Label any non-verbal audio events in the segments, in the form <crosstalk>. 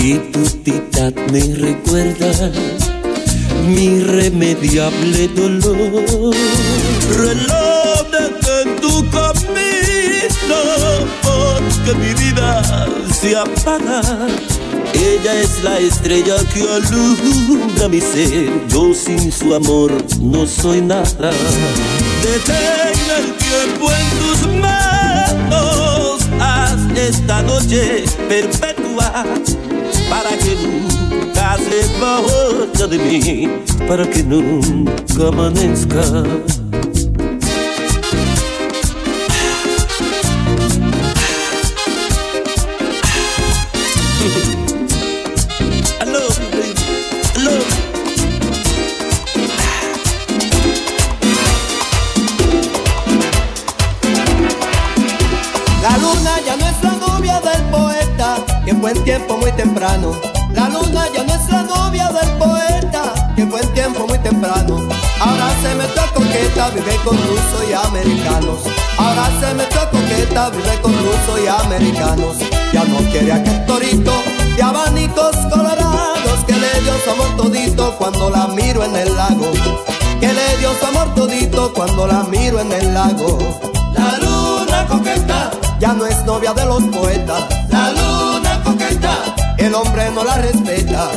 y tu tita me recuerda mi irremediable dolor. Reloj en tu camino, porque mi vida se apaga. Ella es la estrella que alumbra mi ser. Yo sin su amor no soy nada. Detén el tiempo en tus manos. Haz esta noche perpetua para que nunca se vaya de mí, para que nunca amanezca. La luna ya no es la novia del poeta, que fue en tiempo muy temprano. La luna ya no es la novia del poeta, que fue en tiempo muy temprano. Ahora se metió coqueta, vive con rusos y americanos. Ahora se metió coqueta, vive con rusos y americanos. Ya no quiere aquel torito de abanicos colorados que le dio su amor todito cuando la miro en el lago. Que le dio su amor todito cuando la miro en el lago. La luna coqueta ya no es novia de los poetas. El hombre no la respeta.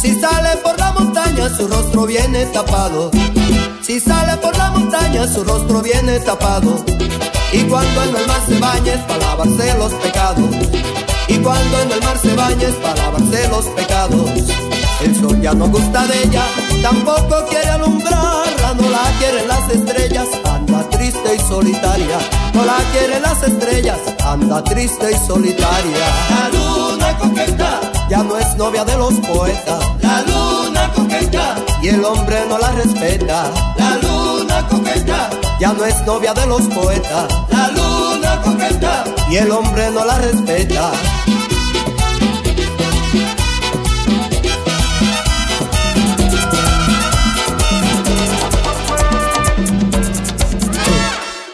Si sale por la montaña, su rostro viene tapado. Si sale por la montaña, su rostro viene tapado. Y cuando el mar se baña es para lavarse los pecados. Y cuando en el mar se baña es para lavarse los pecados. El sol ya no gusta de ella, tampoco quiere alumbrarla, no la quieren las estrellas, anda triste y solitaria. No la quieren las estrellas, anda triste y solitaria. La luna coqueta ya no es novia de los poetas. La luna coqueta y el hombre no la respeta. La luna coqueta ya no es novia de los poetas. La luna y el hombre no la respeta.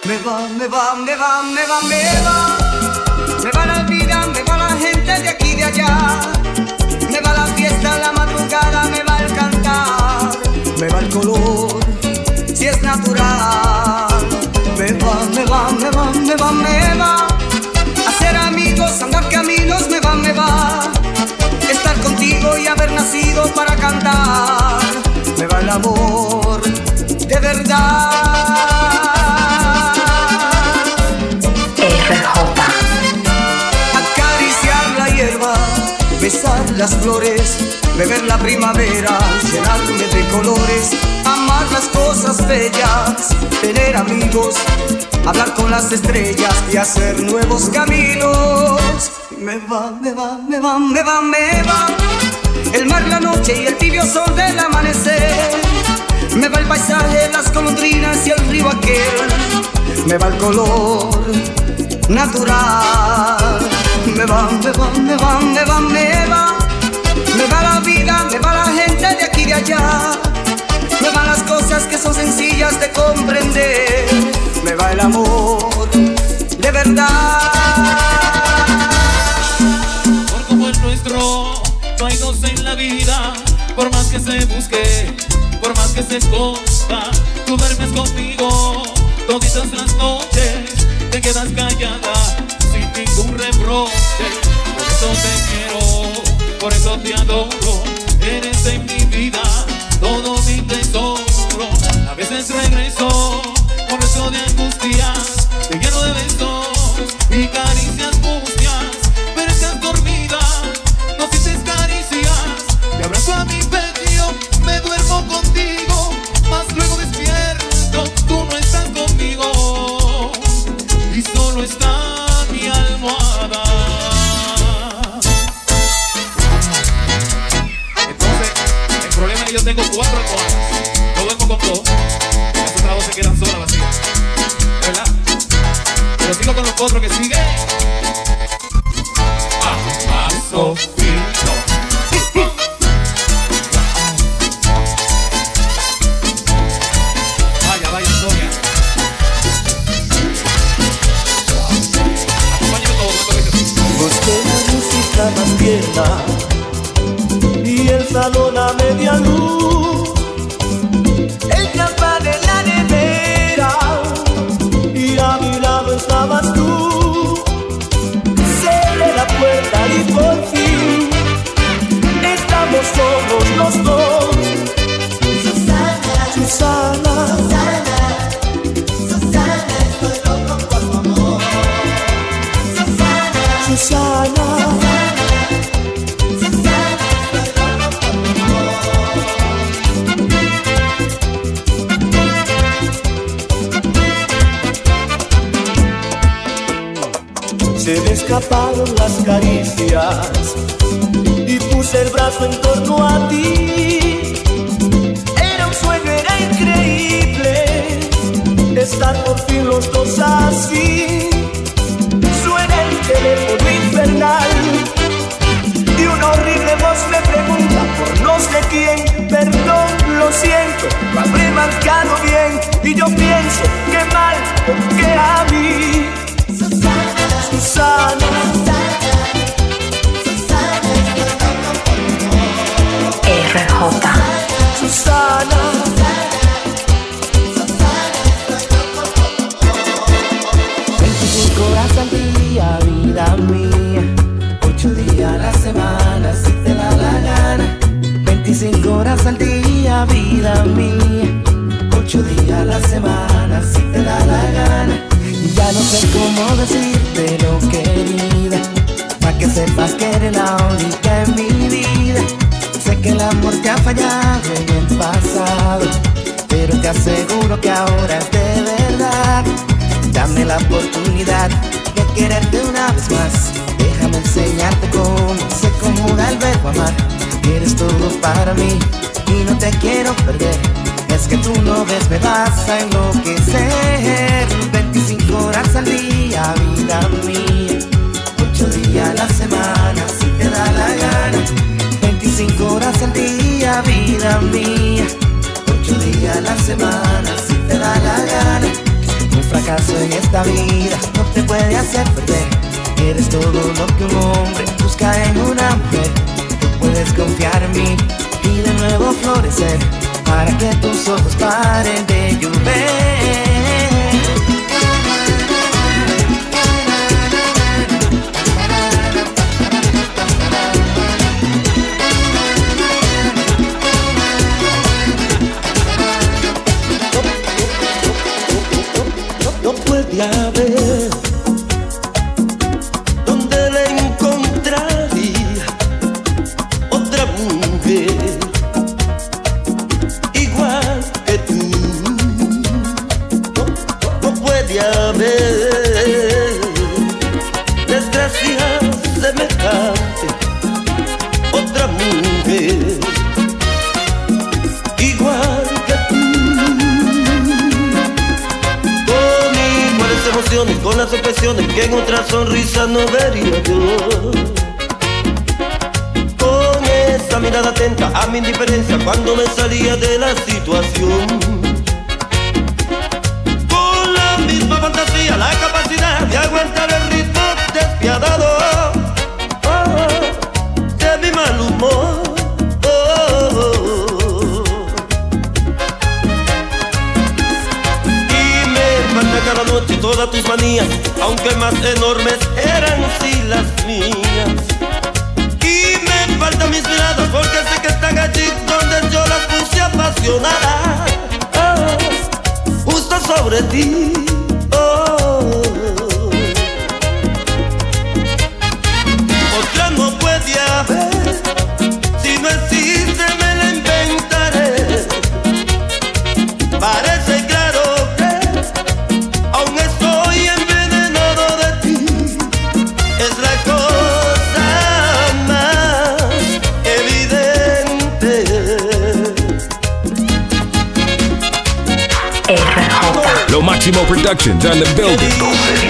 Me va, me va, me va, me va, me va. Me va la vida, me va la gente de aquí y de allá. Me va la fiesta, la madrugada, me va el cantar. Me va el color, si es natural. Va, me va, me va, me va, me va. Hacer amigos, andar caminos, me va, me va. Estar contigo y haber nacido para cantar. Me va el amor, de verdad. Acariciar la hierba, besar las flores, beber la primavera, llenarme de colores, amar las cosas bellas, tener amigos, hablar con las estrellas y hacer nuevos caminos. Me va, me va, me va, me va, me va. El mar, la noche y el tibio sol del amanecer. Me va el paisaje, las golondrinas y el río aquel. Me va el color natural. Me va, me va, me va, me va, me va. Me va la vida, me va la gente de aquí y de allá. Me van las cosas que son sencillas de comprender. Me va el amor, de verdad. Por como el nuestro, no hay dos en la vida. Por más que se busque, por más que se esconda, tú duermes conmigo toditas las noches. Te quedas callada sin ningún reproche. Por eso te quiero, por eso te adoro. Y el salón a media luz. Se me escaparon las caricias y puse el brazo en torno a ti. Era un sueño, era increíble estar por fin los dos así. Suena el teléfono infernal y una horrible voz me pregunta por no sé quién. Perdón, lo siento, lo habré marcado bien y yo pienso que mal, porque a mí. En el pasado. Pero te aseguro que ahora es de verdad. Dame la oportunidad de quererte una vez más. Déjame enseñarte cómo se acomoda el verbo amar. Eres todo para mí y no te quiero perder. Es que tú no ves, me vas a enloquecer. 25 horas al día, vida mía. 8 días a la semana, si te da la gana. 25 horas al día, vida mía. 8 días a la semana, si te da la gana. Un fracaso en esta vida no te puede hacer perder. Eres todo lo que un hombre busca en una mujer. Tú puedes confiar en mí y de nuevo florecer para que tus ojos paren de llover. Puede en otra sonrisa no vería yo. Con esa mirada atenta a mi indiferencia cuando me salía de la situación. Productions on the building.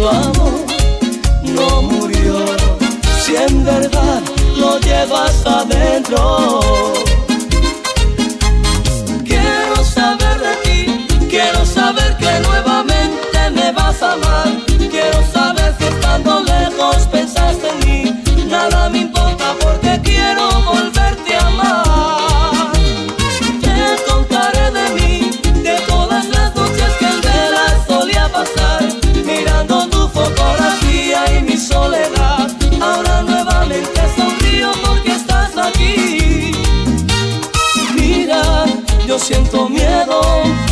tu amor no murió. Si en verdad lo llevas adentro. Quiero saber de ti, quiero saber que nuevamente me vas a amar. Quiero saber si estando lejos pensaste en mí. Nada me importa porque yo siento miedo.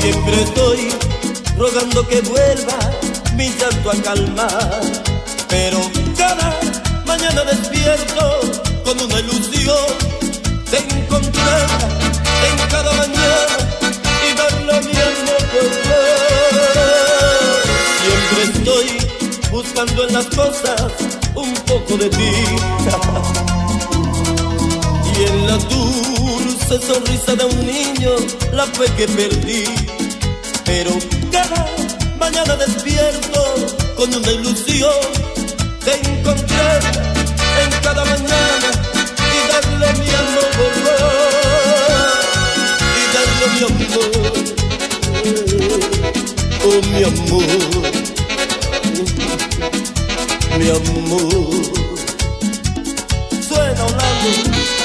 Siempre estoy rogando que vuelva mi llanto a calmar, pero cada mañana despierto con una ilusión de encontrarla en cada mañana y mi amor Siempre estoy buscando en las cosas un poco de ti. <laughs> y en la dulce sonrisa de un niño la fe que perdí. Pero cada mañana despierto con una ilusión de encontrar en cada mañana y darle mi amor, y darle mi amor, oh mi amor, mi amor. Suena Orlando.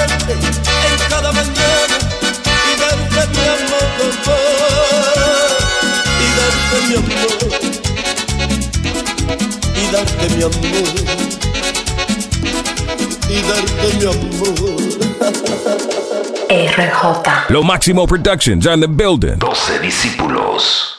Encontrarte en cada mañana y darte mi amor, y darte mi amor, y darte mi amor, y darte mi amor. RJ. Lo Máximo Productions on the building. 12 discípulos.